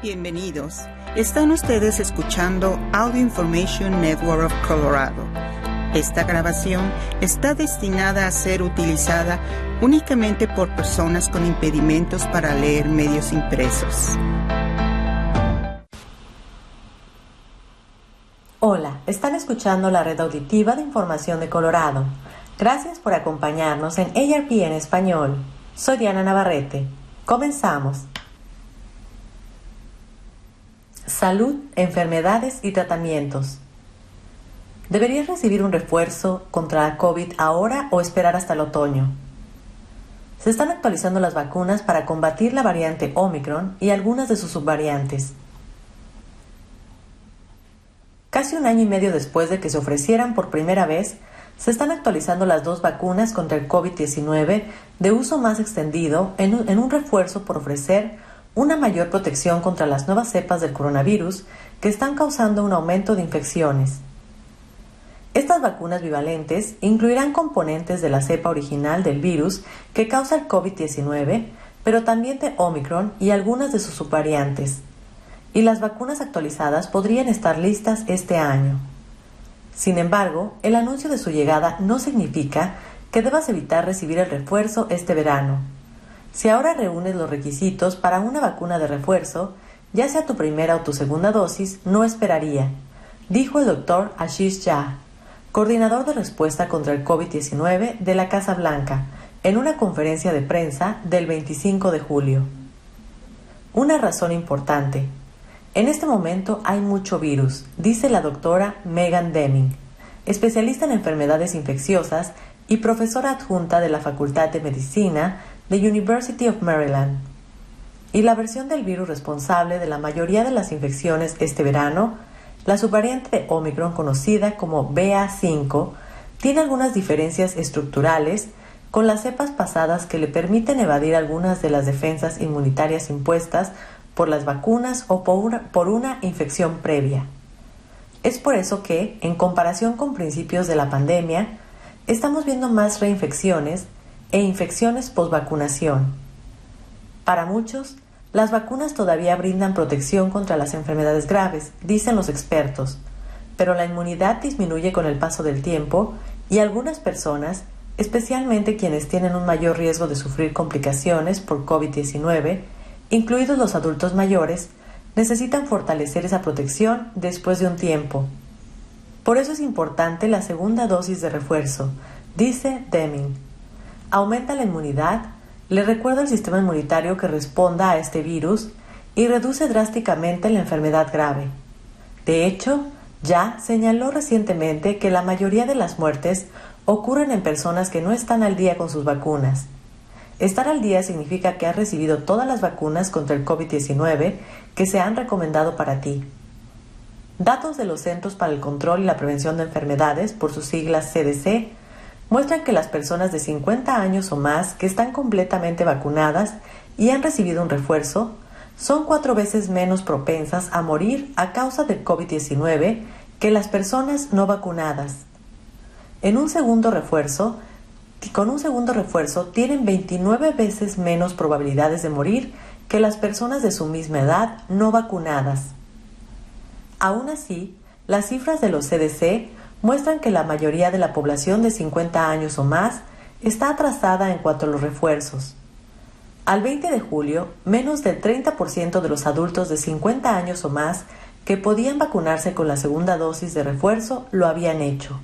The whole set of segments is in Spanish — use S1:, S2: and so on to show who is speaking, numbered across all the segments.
S1: Bienvenidos. Están ustedes escuchando Audio Information Network of Colorado. Esta grabación está destinada a ser utilizada únicamente por personas con impedimentos para leer medios impresos.
S2: Hola, están escuchando la red auditiva de información de Colorado. Gracias por acompañarnos en ARP en español. Soy Diana Navarrete. Comenzamos. Salud, enfermedades y tratamientos. ¿Deberías recibir un refuerzo contra la COVID ahora o esperar hasta el otoño? Se están actualizando las vacunas para combatir la variante Omicron y algunas de sus subvariantes. Casi un año y medio después de que se ofrecieran por primera vez, se están actualizando las dos vacunas contra el COVID-19 de uso más extendido en un, refuerzo por ofrecer una mayor protección contra las nuevas cepas del coronavirus que están causando un aumento de infecciones. Estas vacunas bivalentes incluirán componentes de la cepa original del virus que causa el COVID-19, pero también de Omicron y algunas de sus subvariantes. Y las vacunas actualizadas podrían estar listas este año. Sin embargo, el anuncio de su llegada no significa que debas evitar recibir el refuerzo este verano. Si ahora reúnes los requisitos para una vacuna de refuerzo, ya sea tu primera o tu segunda dosis, no esperaría, dijo el doctor Ashish Jha, coordinador de respuesta contra el COVID-19 de la Casa Blanca, en una conferencia de prensa del 25 de julio. Una razón importante. En este momento hay mucho virus, dice la doctora Megan Deming, especialista en enfermedades infecciosas y profesora adjunta de la Facultad de Medicina the University of Maryland. Y la versión del virus responsable de la mayoría de las infecciones este verano, la subvariante de Omicron conocida como BA5, tiene algunas diferencias estructurales con las cepas pasadas que le permiten evadir algunas de las defensas inmunitarias impuestas por las vacunas o por una infección previa. Es por eso que, en comparación con principios de la pandemia, estamos viendo más reinfecciones e infecciones postvacunación. Para muchos, las vacunas todavía brindan protección contra las enfermedades graves, dicen los expertos, pero la inmunidad disminuye con el paso del tiempo y algunas personas, especialmente quienes tienen un mayor riesgo de sufrir complicaciones por COVID-19, incluidos los adultos mayores, necesitan fortalecer esa protección después de un tiempo. Por eso es importante la segunda dosis de refuerzo, dice Deming aumenta la inmunidad, le recuerda al sistema inmunitario que responda a este virus y reduce drásticamente la enfermedad grave. De hecho, ya señaló recientemente que la mayoría de las muertes ocurren en personas que no están al día con sus vacunas. Estar al día significa que has recibido todas las vacunas contra el COVID-19 que se han recomendado para ti. Datos de los Centros para el Control y la Prevención de Enfermedades, por sus siglas CDC, muestran que las personas de 50 años o más que están completamente vacunadas y han recibido un refuerzo son cuatro veces menos propensas a morir a causa del COVID-19 que las personas no vacunadas. En un segundo refuerzo, con un segundo refuerzo tienen 29 veces menos probabilidades de morir que las personas de su misma edad no vacunadas. Aún así, las cifras de los CDC muestran que la mayoría de la población de 50 años o más está atrasada en cuanto a los refuerzos. Al 20 de julio, menos del 30% de los adultos de 50 años o más que podían vacunarse con la segunda dosis de refuerzo lo habían hecho.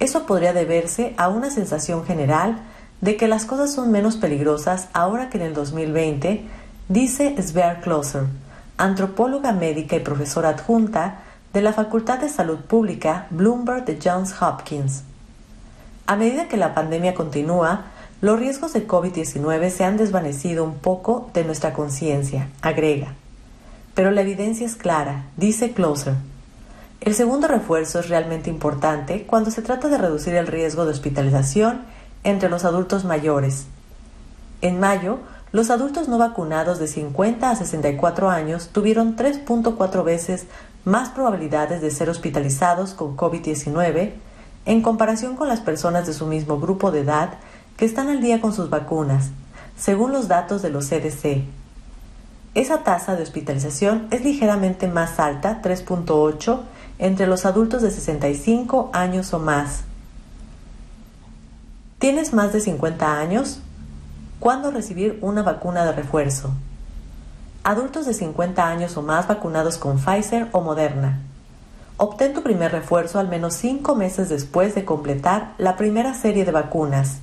S2: Eso podría deberse a una sensación general de que las cosas son menos peligrosas ahora que en el 2020, dice Svea Closer, antropóloga médica y profesora adjunta de la Facultad de Salud Pública Bloomberg de Johns Hopkins. A medida que la pandemia continúa, los riesgos de COVID-19 se han desvanecido un poco de nuestra conciencia, agrega. Pero la evidencia es clara, dice Closer. El segundo refuerzo es realmente importante cuando se trata de reducir el riesgo de hospitalización entre los adultos mayores. En mayo, los adultos no vacunados de 50 a 64 años tuvieron 3.4 veces más probabilidades de ser hospitalizados con COVID-19 en comparación con las personas de su mismo grupo de edad que están al día con sus vacunas, según los datos de los CDC. esa tasa de hospitalización es ligeramente más alta, 3.8, entre los adultos de 65 años o más. ¿Tienes más de 50 años? ¿Cuándo recibir una vacuna de refuerzo? Adultos de 50 años o más vacunados con Pfizer o Moderna. Obtén tu primer refuerzo al menos 5 meses después de completar la primera serie de vacunas.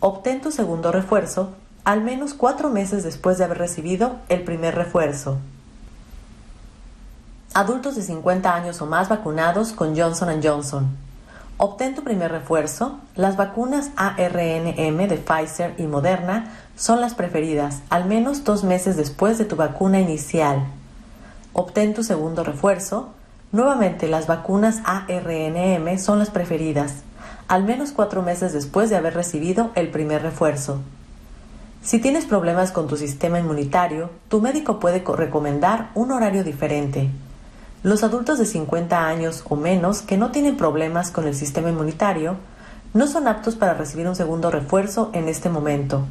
S2: Obtén tu segundo refuerzo al menos 4 meses después de haber recibido el primer refuerzo. Adultos de 50 años o más vacunados con Johnson Johnson. Obtén tu primer refuerzo. Las vacunas ARNM de Pfizer y Moderna son las preferidas, al menos dos meses después de tu vacuna inicial. Obtén tu segundo refuerzo. Nuevamente, las vacunas ARNM son las preferidas, al menos cuatro meses después de haber recibido el primer refuerzo. Si tienes problemas con tu sistema inmunitario, tu médico puede recomendar un horario diferente. Los adultos de 50 años o menos que no tienen problemas con el sistema inmunitario no son aptos para recibir un segundo refuerzo en este momento.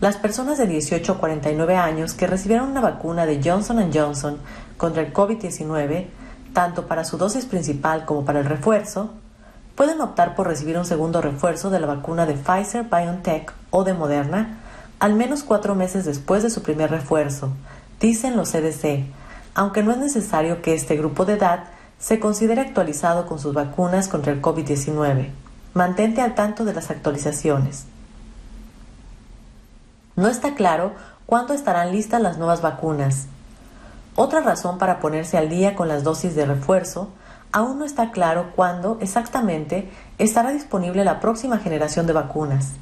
S2: Las personas de 18 a 49 años que recibieron una vacuna de Johnson Johnson contra el COVID-19, tanto para su dosis principal como para el refuerzo, pueden optar por recibir un segundo refuerzo de la vacuna de Pfizer BioNTech o de Moderna al menos cuatro meses después de su primer refuerzo, dicen los CDC, aunque no es necesario que este grupo de edad se considere actualizado con sus vacunas contra el COVID-19. Mantente al tanto de las actualizaciones. No está claro cuándo estarán listas las nuevas vacunas. Otra razón para ponerse al día con las dosis de refuerzo, aún no está claro cuándo exactamente estará disponible la próxima generación de vacunas.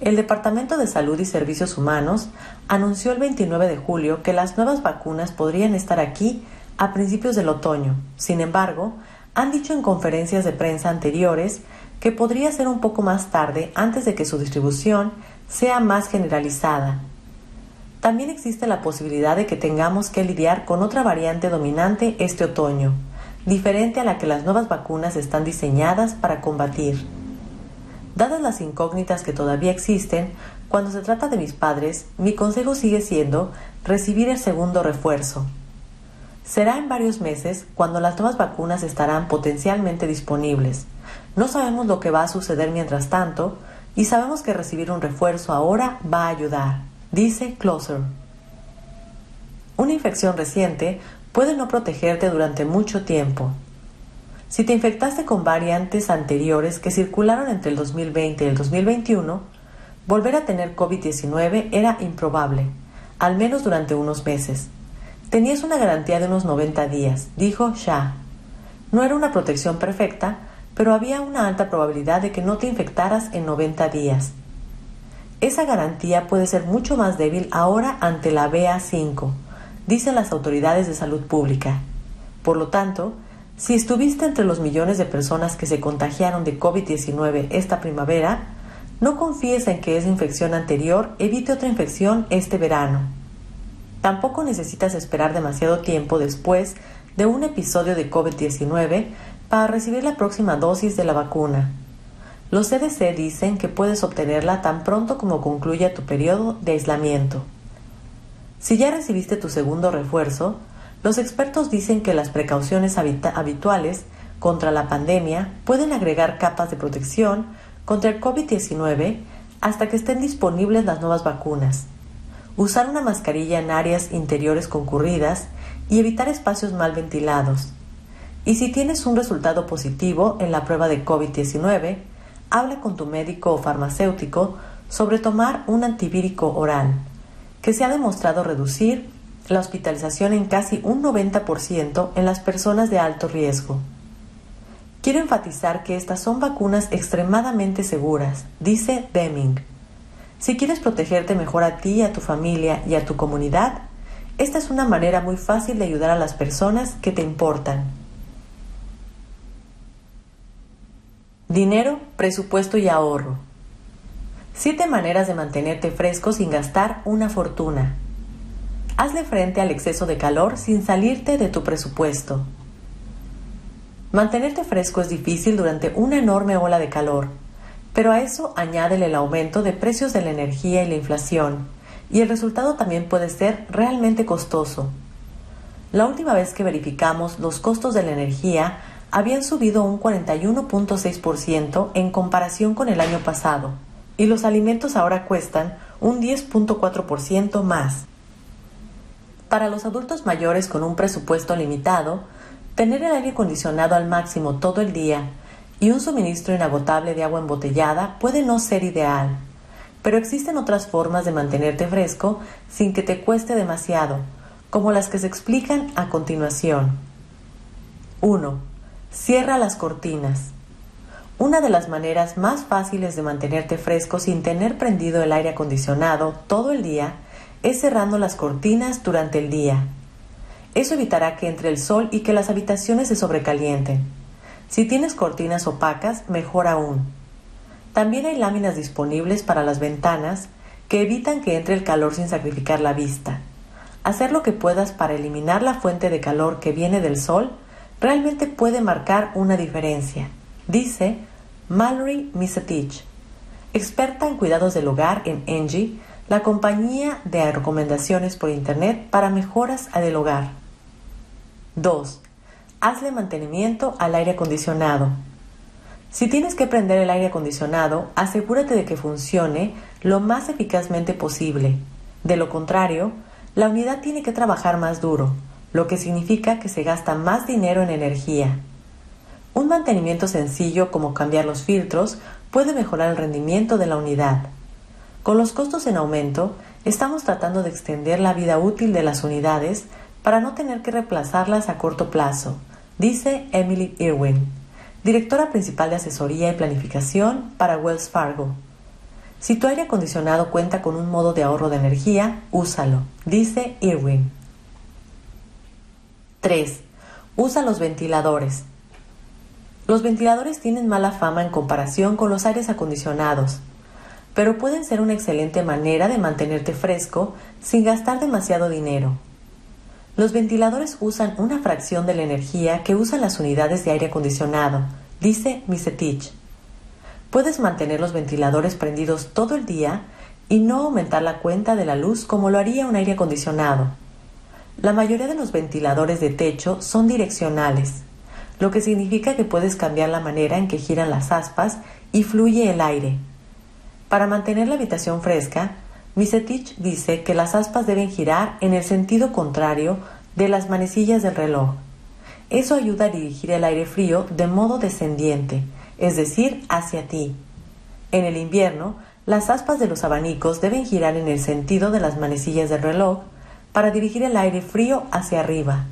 S2: El Departamento de Salud y Servicios Humanos anunció el 29 de julio que las nuevas vacunas podrían estar aquí a principios del otoño. Sin embargo, han dicho en conferencias de prensa anteriores que podría ser un poco más tarde antes de que su distribución sea más generalizada. También existe la posibilidad de que tengamos que lidiar con otra variante dominante este otoño, diferente a la que las nuevas vacunas están diseñadas para combatir. Dadas las incógnitas que todavía existen, cuando se trata de mis padres, mi consejo sigue siendo recibir el segundo refuerzo. Será en varios meses cuando las nuevas vacunas estarán potencialmente disponibles. No sabemos lo que va a suceder mientras tanto y sabemos que recibir un refuerzo ahora va a ayudar, dice Closer. Una infección reciente puede no protegerte durante mucho tiempo, si te infectaste con variantes anteriores que circularon entre el 2020 y el 2021, volver a tener COVID-19 era improbable, al menos durante unos meses. Tenías una garantía de unos 90 días, dijo Shah. No era una protección perfecta, pero había una alta probabilidad de que no te infectaras en 90 días. Esa garantía puede ser mucho más débil ahora ante la BA5, dicen las autoridades de salud pública. Por lo tanto, si estuviste entre los millones de personas que se contagiaron de COVID-19 esta primavera, no confíes en que esa infección anterior evite otra infección este verano. Tampoco necesitas esperar demasiado tiempo después de un episodio de COVID-19 para recibir la próxima dosis de la vacuna. Los CDC dicen que puedes obtenerla tan pronto como concluya tu periodo de aislamiento. Si ya recibiste tu segundo refuerzo, los expertos dicen que las precauciones habituales contra la pandemia pueden agregar capas de protección contra el COVID-19 hasta que estén disponibles las nuevas vacunas. Usar una mascarilla en áreas interiores concurridas y evitar espacios mal ventilados. Y si tienes un resultado positivo en la prueba de COVID-19, habla con tu médico o farmacéutico sobre tomar un antivírico oral, que se ha demostrado reducir la hospitalización en casi un 90% en las personas de alto riesgo. Quiero enfatizar que estas son vacunas extremadamente seguras, dice Deming. Si quieres protegerte mejor a ti, a tu familia y a tu comunidad, esta es una manera muy fácil de ayudar a las personas que te importan. Dinero, presupuesto y ahorro. Siete maneras de mantenerte fresco sin gastar una fortuna. Hazle frente al exceso de calor sin salirte de tu presupuesto. Mantenerte fresco es difícil durante una enorme ola de calor, pero a eso añádele el aumento de precios de la energía y la inflación, y el resultado también puede ser realmente costoso. La última vez que verificamos los costos de la energía habían subido un 41.6% en comparación con el año pasado y los alimentos ahora cuestan un 10.4% más. Para los adultos mayores con un presupuesto limitado, tener el aire acondicionado al máximo todo el día y un suministro inagotable de agua embotellada puede no ser ideal, pero existen otras formas de mantenerte fresco sin que te cueste demasiado, como las que se explican a continuación. 1. Cierra las cortinas. Una de las maneras más fáciles de mantenerte fresco sin tener prendido el aire acondicionado todo el día es cerrando las cortinas durante el día. Eso evitará que entre el sol y que las habitaciones se sobrecalienten. Si tienes cortinas opacas, mejor aún. También hay láminas disponibles para las ventanas que evitan que entre el calor sin sacrificar la vista. Hacer lo que puedas para eliminar la fuente de calor que viene del sol realmente puede marcar una diferencia, dice Mallory Misatich, experta en cuidados del hogar en Engie, la compañía de recomendaciones por Internet para mejoras del hogar. 2. Hazle mantenimiento al aire acondicionado. Si tienes que prender el aire acondicionado, asegúrate de que funcione lo más eficazmente posible. De lo contrario, la unidad tiene que trabajar más duro, lo que significa que se gasta más dinero en energía. Un mantenimiento sencillo como cambiar los filtros puede mejorar el rendimiento de la unidad. Con los costos en aumento, estamos tratando de extender la vida útil de las unidades para no tener que reemplazarlas a corto plazo, dice Emily Irwin, directora principal de asesoría y planificación para Wells Fargo. Si tu aire acondicionado cuenta con un modo de ahorro de energía, úsalo, dice Irwin. 3. Usa los ventiladores. Los ventiladores tienen mala fama en comparación con los aires acondicionados, pero pueden ser una excelente manera de mantenerte fresco sin gastar demasiado dinero. Los ventiladores usan una fracción de la energía que usan las unidades de aire acondicionado, dice Misetich. Puedes mantener los ventiladores prendidos todo el día y no aumentar la cuenta de la luz como lo haría un aire acondicionado. La mayoría de los ventiladores de techo son direccionales, lo que significa que puedes cambiar la manera en que giran las aspas y fluye el aire. Para mantener la habitación fresca, Misetich dice que las aspas deben girar en el sentido contrario de las manecillas del reloj. Eso ayuda a dirigir el aire frío de modo descendiente, es decir, hacia ti. En el invierno, las aspas de los abanicos deben girar en el sentido de las manecillas del reloj para dirigir el aire frío hacia arriba.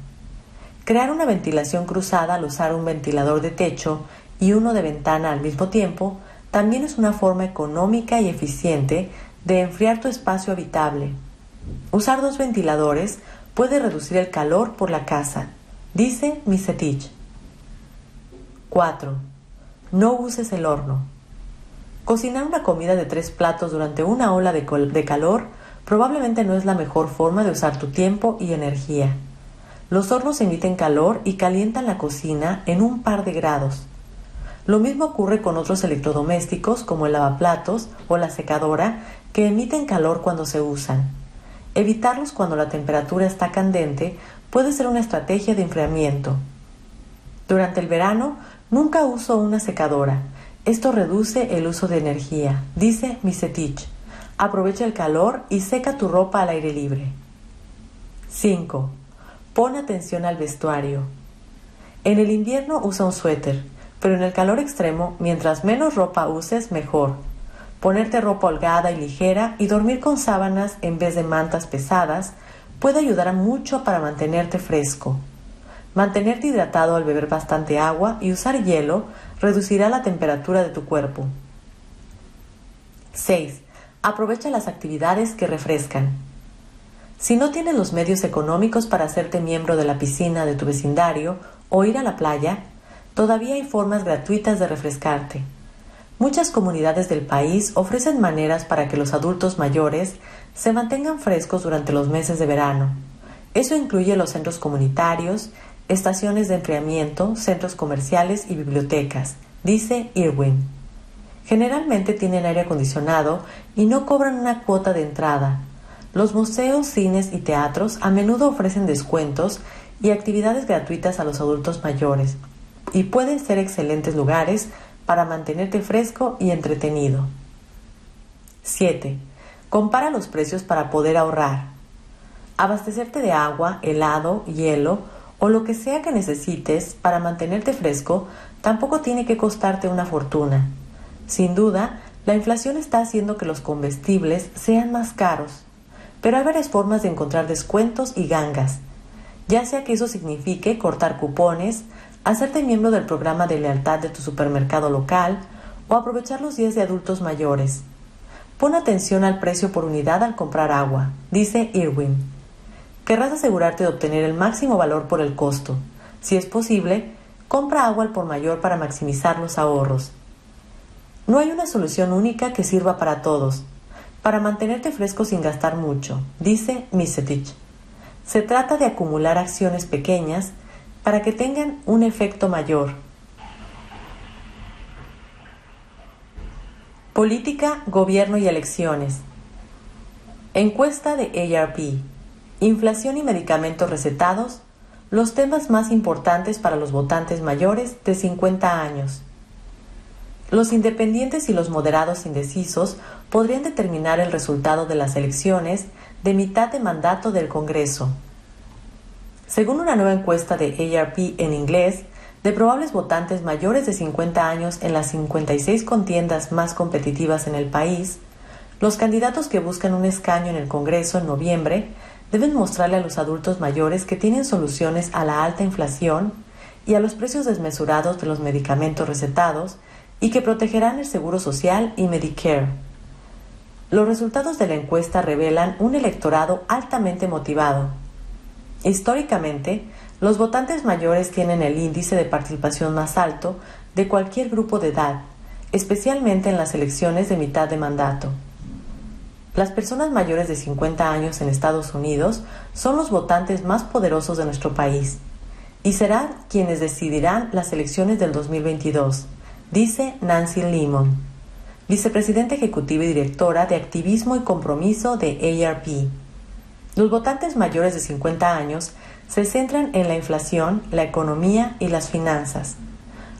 S2: Crear una ventilación cruzada al usar un ventilador de techo y uno de ventana al mismo tiempo también es una forma económica y eficiente de enfriar tu espacio habitable. Usar dos ventiladores puede reducir el calor por la casa, dice Misetich. 4. No uses el horno. Cocinar una comida de tres platos durante una ola de, de, calor probablemente no es la mejor forma de usar tu tiempo y energía. Los hornos emiten calor y calientan la cocina en un par de grados. Lo mismo ocurre con otros electrodomésticos como el lavaplatos o la secadora que emiten calor cuando se usan. Evitarlos cuando la temperatura está candente puede ser una estrategia de enfriamiento. Durante el verano Nunca uso una secadora. Esto reduce el uso de energía, dice Misetich. Aprovecha el calor y seca tu ropa al aire libre. 5. Pon atención al vestuario. En el invierno usa un suéter, pero en el calor extremo, mientras menos ropa uses, mejor. Ponerte ropa holgada y ligera y dormir con sábanas en vez de mantas pesadas puede ayudar mucho para mantenerte fresco. Mantenerte hidratado al beber bastante agua y usar hielo reducirá la temperatura de tu cuerpo. 6. Aprovecha las actividades que refrescan. Si no tienes los medios económicos para hacerte miembro de la piscina de tu vecindario o ir a la playa, todavía hay formas gratuitas de refrescarte. Muchas comunidades del país ofrecen maneras para que los adultos mayores se mantengan frescos durante los meses de verano. Eso incluye los centros comunitarios, estaciones de enfriamiento, centros comerciales y bibliotecas, dice Irwin. Generalmente tienen aire acondicionado y no cobran una cuota de entrada. Los museos, cines y teatros a menudo ofrecen descuentos y actividades gratuitas a los adultos mayores y pueden ser excelentes lugares para mantenerte fresco y entretenido. 7. Compara los precios para poder ahorrar. Abastecerte de agua, helado, hielo o lo que sea que necesites para mantenerte fresco tampoco tiene que costarte una fortuna. Sin duda, la inflación está haciendo que los comestibles sean más caros, pero hay varias formas de encontrar descuentos y gangas, ya sea que eso signifique cortar cupones, hacerte miembro del programa de lealtad de tu supermercado local o aprovechar los días de adultos mayores. Pon atención al precio por unidad al comprar agua, dice Irwin. Querrás asegurarte de obtener el máximo valor por el costo. Si es posible, compra agua al por mayor para maximizar los ahorros. No hay una solución única que sirva para todos. Para mantenerte fresco sin gastar mucho, dice Misetich. Se trata de acumular acciones pequeñas para que tengan un efecto mayor. Política, gobierno y elecciones. Encuesta de ARP. Inflación y medicamentos recetados. Los temas más importantes para los votantes mayores de 50 años. Los independientes y los moderados indecisos podrían determinar el resultado de las elecciones de mitad de mandato del Congreso. Según una nueva encuesta de ARP en inglés, de probables votantes mayores de 50 años en las 56 contiendas más competitivas en el país, los candidatos que buscan un escaño en el Congreso en noviembre deben mostrarle a los adultos mayores que tienen soluciones a la alta inflación y a los precios desmesurados de los medicamentos recetados y que protegerán el Seguro Social y Medicare. Los resultados de la encuesta revelan un electorado altamente motivado, Históricamente, los votantes mayores tienen el índice de participación más alto de cualquier grupo de edad, especialmente en las elecciones de mitad de mandato. Las personas mayores de 50 años en Estados Unidos son los votantes más poderosos de nuestro país y serán quienes decidirán las elecciones del 2022, dice Nancy Lemon, vicepresidenta ejecutiva y directora de Activismo y Compromiso de ARP. Los votantes mayores de 50 años se centran en la inflación, la economía y las finanzas.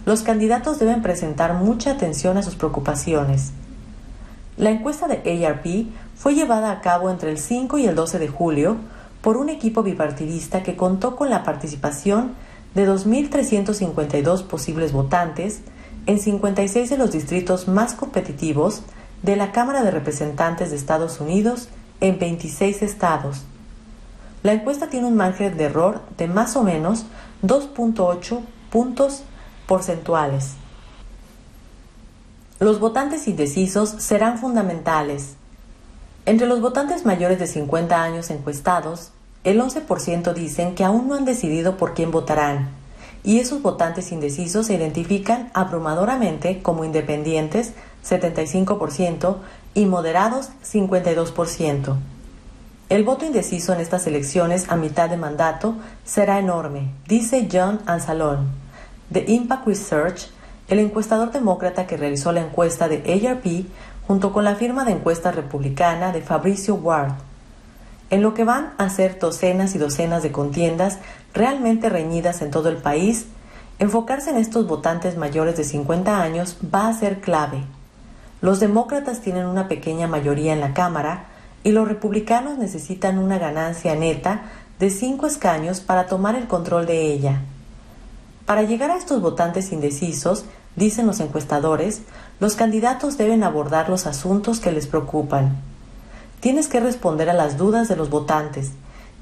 S2: Los candidatos deben presentar mucha atención a sus preocupaciones. La encuesta de ARP fue llevada a cabo entre el 5 y el 12 de julio por un equipo bipartidista que contó con la participación de 2.352 posibles votantes en 56 de los distritos más competitivos de la Cámara de Representantes de Estados Unidos en 26 estados. La encuesta tiene un margen de error de más o menos 2.8 puntos porcentuales. Los votantes indecisos serán fundamentales. Entre los votantes mayores de 50 años encuestados, el 11% dicen que aún no han decidido por quién votarán, y esos votantes indecisos se identifican abrumadoramente como independientes, 75%, y moderados 52%. El voto indeciso en estas elecciones a mitad de mandato será enorme, dice John Anzalone, de Impact Research, el encuestador demócrata que realizó la encuesta de ARP junto con la firma de encuesta republicana de Fabricio Ward. En lo que van a ser docenas y docenas de contiendas realmente reñidas en todo el país, enfocarse en estos votantes mayores de 50 años va a ser clave. Los demócratas tienen una pequeña mayoría en la Cámara y los republicanos necesitan una ganancia neta de cinco escaños para tomar el control de ella. Para llegar a estos votantes indecisos, dicen los encuestadores, los candidatos deben abordar los asuntos que les preocupan. Tienes que responder a las dudas de los votantes,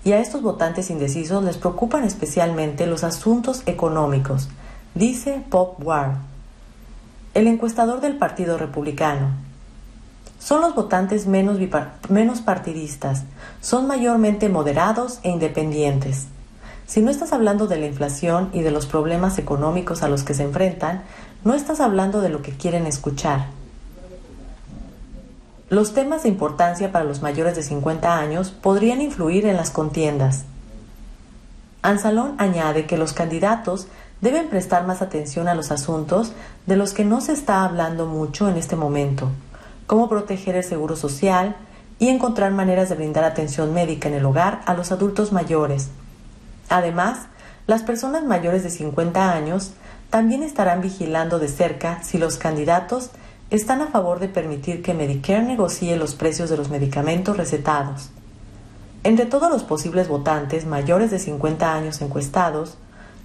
S2: y a estos votantes indecisos les preocupan especialmente los asuntos económicos, dice Pop Ward el encuestador del Partido Republicano. Son los votantes menos, menos partidistas, son mayormente moderados e independientes. Si no estás hablando de la inflación y de los problemas económicos a los que se enfrentan, no estás hablando de lo que quieren escuchar. Los temas de importancia para los mayores de 50 años podrían influir en las contiendas. Ansalón añade que los candidatos deben prestar más atención a los asuntos de los que no se está hablando mucho en este momento, cómo proteger el seguro social y encontrar maneras de brindar atención médica en el hogar a los adultos mayores. Además, las personas mayores de 50 años también estarán vigilando de cerca si los candidatos están a favor de permitir que Medicare negocie los precios de los medicamentos recetados. Entre todos los posibles votantes mayores de 50 años encuestados,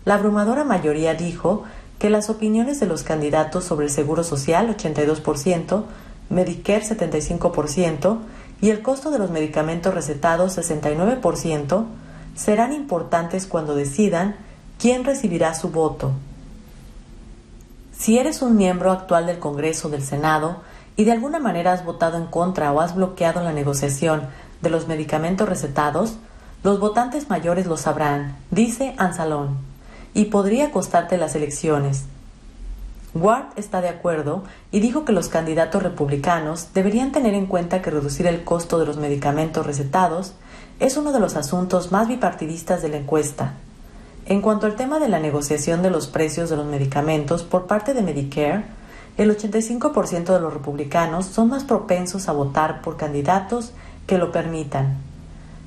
S2: la abrumadora mayoría dijo que las opiniones de los candidatos sobre el Seguro Social 82%, Medicare 75% y el costo de los medicamentos recetados 69% serán importantes cuando decidan quién recibirá su voto. Si eres un miembro actual del Congreso o del Senado y de alguna manera has votado en contra o has bloqueado la negociación de los medicamentos recetados, los votantes mayores lo sabrán, dice Ansalón, y podría costarte las elecciones. Ward está de acuerdo y dijo que los candidatos republicanos deberían tener en cuenta que reducir el costo de los medicamentos recetados es uno de los asuntos más bipartidistas de la encuesta. En cuanto al tema de la negociación de los precios de los medicamentos por parte de Medicare, el 85% de los republicanos son más propensos a votar por candidatos que lo permitan.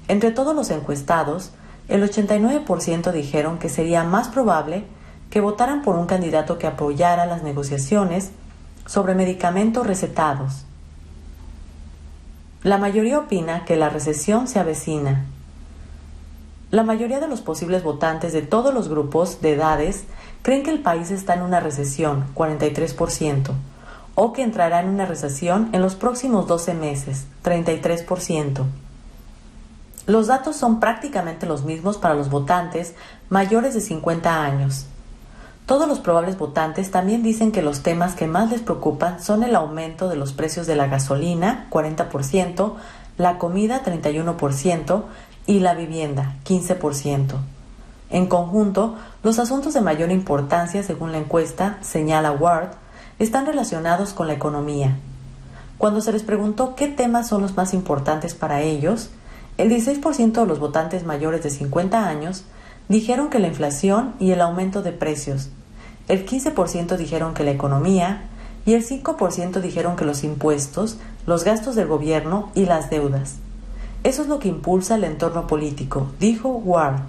S2: Entre todos los encuestados, el 89% dijeron que sería más probable que votaran por un candidato que apoyara las negociaciones sobre medicamentos recetados. La mayoría opina que la recesión se avecina. La mayoría de los posibles votantes de todos los grupos de edades creen que el país está en una recesión, 43%, o que entrará en una recesión en los próximos 12 meses, 33%. Los datos son prácticamente los mismos para los votantes mayores de 50 años. Todos los probables votantes también dicen que los temas que más les preocupan son el aumento de los precios de la gasolina, 40%, la comida, 31%, y la vivienda, 15%. En conjunto, los asuntos de mayor importancia, según la encuesta, señala Ward, están relacionados con la economía. Cuando se les preguntó qué temas son los más importantes para ellos, el 16% de los votantes mayores de 50 años dijeron que la inflación y el aumento de precios, el 15% dijeron que la economía y el 5% dijeron que los impuestos, los gastos del gobierno y las deudas. Eso es lo que impulsa el entorno político, dijo Ward.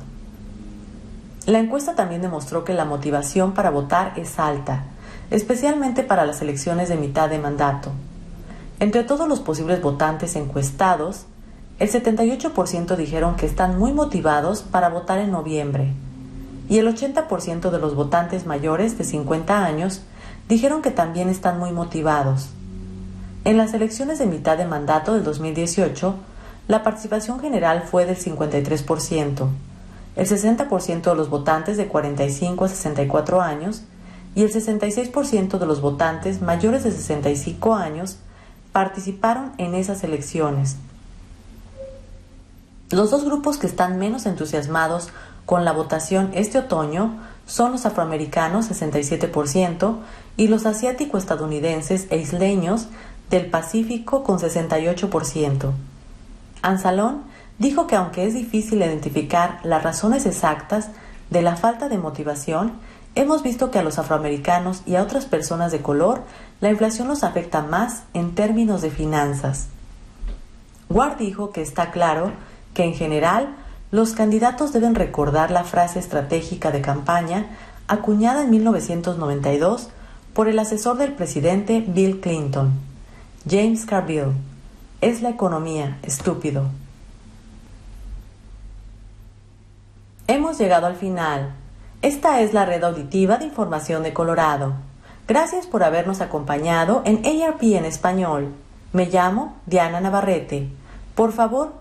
S2: La encuesta también demostró que la motivación para votar es alta, especialmente para las elecciones de mitad de mandato. Entre todos los posibles votantes encuestados, el 78% dijeron que están muy motivados para votar en noviembre, y el 80% de los votantes mayores de 50 años dijeron que también están muy motivados. En las elecciones de mitad de mandato del 2018, la participación general fue del 53%, el 60% de los votantes de 45 a 64 años y el 66% de los votantes mayores de 65 años participaron en esas elecciones. Los dos grupos que están menos entusiasmados con la votación este otoño son los afroamericanos 67% y los asiático-estadounidenses e isleños del Pacífico con 68%. Ansalón dijo que aunque es difícil identificar las razones exactas de la falta de motivación, hemos visto que a los afroamericanos y a otras personas de color la inflación los afecta más en términos de finanzas. Ward dijo que está claro que en general los candidatos deben recordar la frase estratégica de campaña acuñada en 1992 por el asesor del presidente Bill Clinton, James Carville. Es la economía, estúpido. Hemos llegado al final. Esta es la red auditiva de información de Colorado. Gracias por habernos acompañado en ARP en español. Me llamo Diana Navarrete. Por favor,